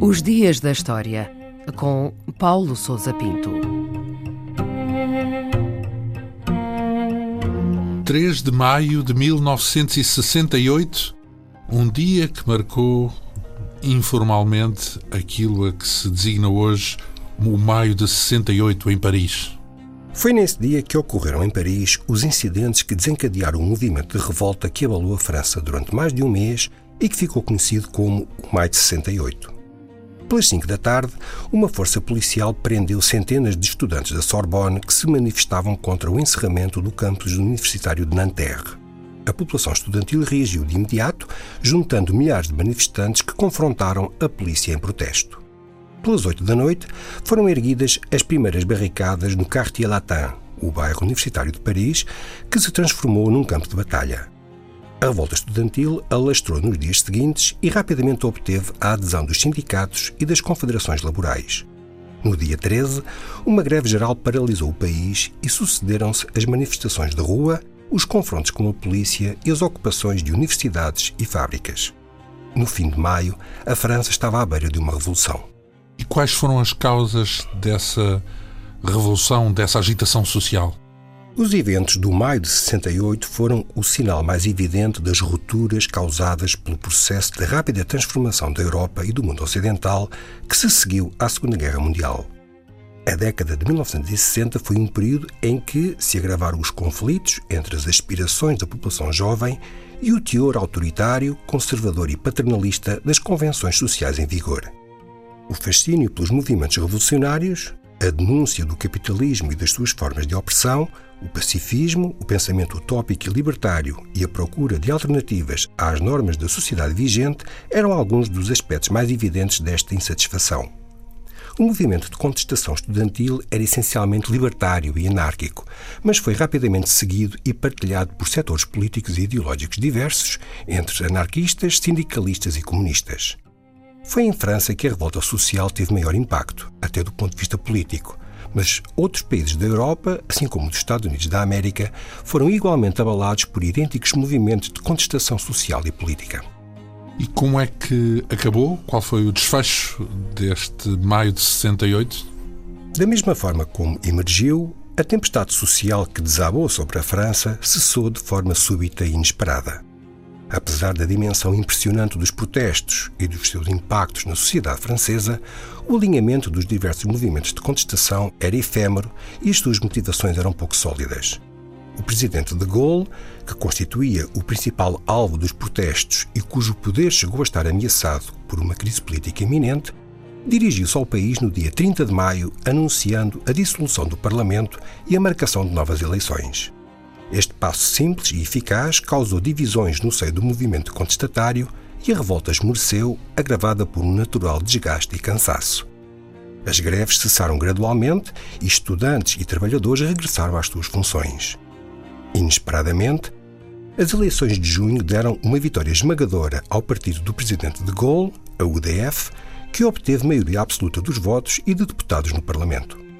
Os Dias da História, com Paulo Souza Pinto. 3 de maio de 1968, um dia que marcou informalmente aquilo a que se designa hoje o Maio de 68 em Paris. Foi nesse dia que ocorreram em Paris os incidentes que desencadearam um movimento de revolta que abalou a França durante mais de um mês e que ficou conhecido como o Maio de 68. Pelas 5 da tarde, uma força policial prendeu centenas de estudantes da Sorbonne que se manifestavam contra o encerramento do campus universitário de Nanterre. A população estudantil reagiu de imediato, juntando milhares de manifestantes que confrontaram a polícia em protesto. Pelas 8 da noite, foram erguidas as primeiras barricadas no Quartier Latin, o bairro universitário de Paris, que se transformou num campo de batalha. A revolta estudantil alastrou nos dias seguintes e rapidamente obteve a adesão dos sindicatos e das confederações laborais. No dia 13, uma greve geral paralisou o país e sucederam-se as manifestações de rua, os confrontos com a polícia e as ocupações de universidades e fábricas. No fim de maio, a França estava à beira de uma revolução. E quais foram as causas dessa revolução, dessa agitação social? Os eventos do maio de 68 foram o sinal mais evidente das rupturas causadas pelo processo de rápida transformação da Europa e do mundo ocidental que se seguiu à Segunda Guerra Mundial. A década de 1960 foi um período em que se agravaram os conflitos entre as aspirações da população jovem e o teor autoritário, conservador e paternalista das convenções sociais em vigor. O fascínio pelos movimentos revolucionários, a denúncia do capitalismo e das suas formas de opressão, o pacifismo, o pensamento utópico e libertário e a procura de alternativas às normas da sociedade vigente eram alguns dos aspectos mais evidentes desta insatisfação. O movimento de contestação estudantil era essencialmente libertário e anárquico, mas foi rapidamente seguido e partilhado por setores políticos e ideológicos diversos, entre anarquistas, sindicalistas e comunistas. Foi em França que a revolta social teve maior impacto, até do ponto de vista político, mas outros países da Europa, assim como dos Estados Unidos da América, foram igualmente abalados por idênticos movimentos de contestação social e política. E como é que acabou? Qual foi o desfecho deste maio de 68? Da mesma forma como emergiu, a tempestade social que desabou sobre a França cessou de forma súbita e inesperada. Apesar da dimensão impressionante dos protestos e dos seus impactos na sociedade francesa, o alinhamento dos diversos movimentos de contestação era efêmero e as suas motivações eram pouco sólidas. O presidente de Gaulle, que constituía o principal alvo dos protestos e cujo poder chegou a estar ameaçado por uma crise política iminente, dirigiu-se ao país no dia 30 de maio anunciando a dissolução do Parlamento e a marcação de novas eleições. Este passo simples e eficaz causou divisões no seio do movimento contestatário e a revolta esmoreceu, agravada por um natural desgaste e cansaço. As greves cessaram gradualmente e estudantes e trabalhadores regressaram às suas funções. Inesperadamente, as eleições de junho deram uma vitória esmagadora ao partido do presidente de Gaulle, a UDF, que obteve maioria absoluta dos votos e de deputados no Parlamento.